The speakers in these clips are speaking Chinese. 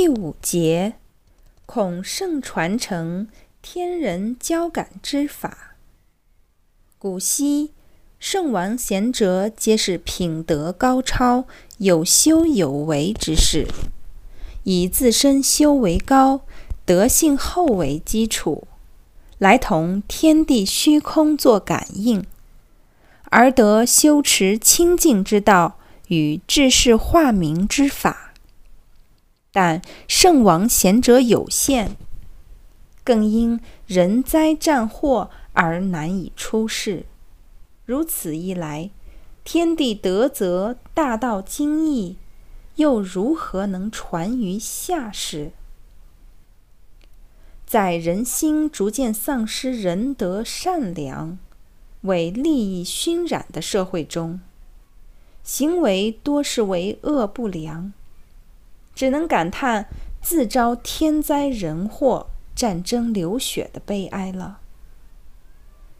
第五节，孔圣传承天人交感之法。古稀圣王贤哲皆是品德高超、有修有为之士，以自身修为高、德性厚为基础，来同天地虚空作感应，而得修持清净之道与治世化民之法。但圣王贤者有限，更因人灾战祸而难以出世。如此一来，天地德泽大道精义，又如何能传于下世？在人心逐渐丧失仁德善良、为利益熏染的社会中，行为多是为恶不良。只能感叹自招天灾人祸、战争流血的悲哀了。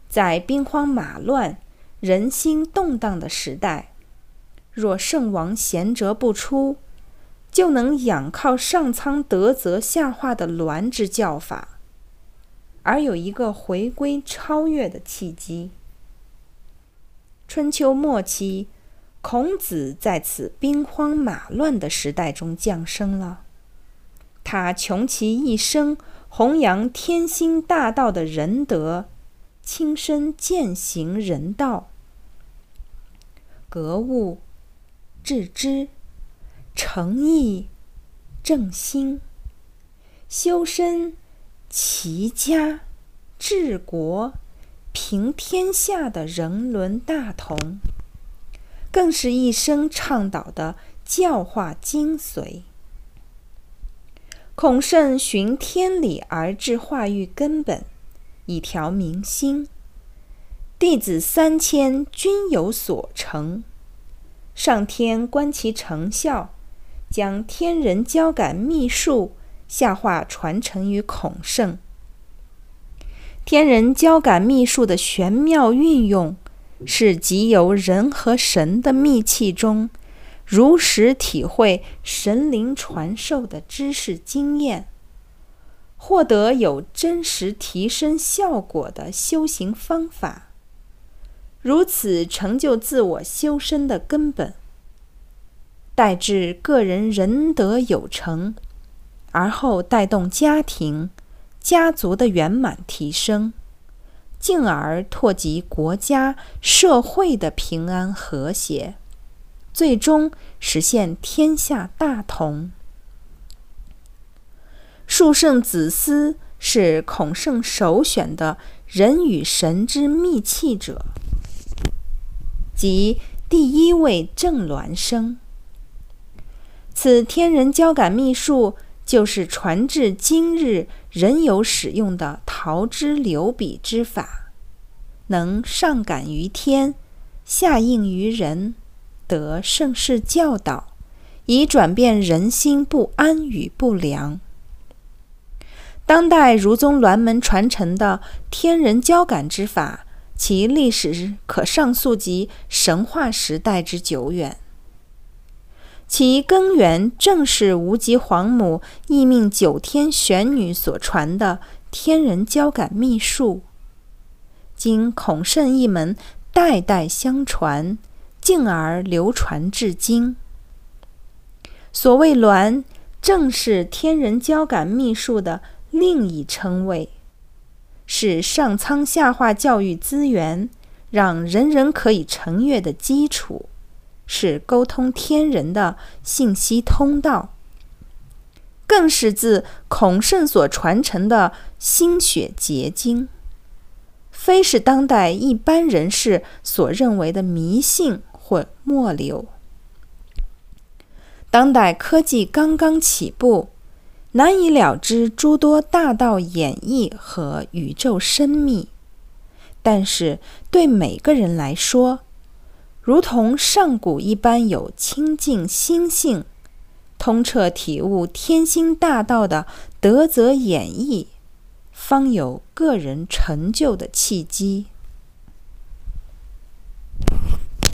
在兵荒马乱、人心动荡的时代，若圣王贤哲不出，就能仰靠上苍德泽下化的鸾之教法，而有一个回归超越的契机。春秋末期。孔子在此兵荒马乱的时代中降生了，他穷其一生弘扬天心大道的仁德，亲身践行人道，格物、致知、诚意、正心、修身、齐家、治国、平天下的人伦大同。更是一生倡导的教化精髓。孔圣循天理而治化育根本，以调民心。弟子三千均有所成，上天观其成效，将天人交感秘术下化传承于孔圣。天人交感秘术的玄妙运用。是集由人和神的密契中，如实体会神灵传授的知识经验，获得有真实提升效果的修行方法，如此成就自我修身的根本，待至个人仁德有成，而后带动家庭、家族的圆满提升。进而拓及国家社会的平安和谐，最终实现天下大同。树圣子思是孔圣首选的人与神之密契者，即第一位正鸾生。此天人交感秘术。就是传至今日仍有使用的桃之流笔之法，能上感于天，下应于人，得盛世教导，以转变人心不安与不良。当代儒宗鸾门传承的天人交感之法，其历史可上溯及神话时代之久远。其根源正是无极皇母义命九天玄女所传的天人交感秘术，经孔圣一门代代相传，进而流传至今。所谓“鸾”，正是天人交感秘术的另一称谓，是上苍下化教育资源，让人人可以成月的基础。是沟通天人的信息通道，更是自孔圣所传承的心血结晶，非是当代一般人士所认为的迷信或末流。当代科技刚刚起步，难以了知诸多大道演绎和宇宙深秘，但是对每个人来说，如同上古一般有清净心性，通彻体悟天心大道的德泽演绎，方有个人成就的契机。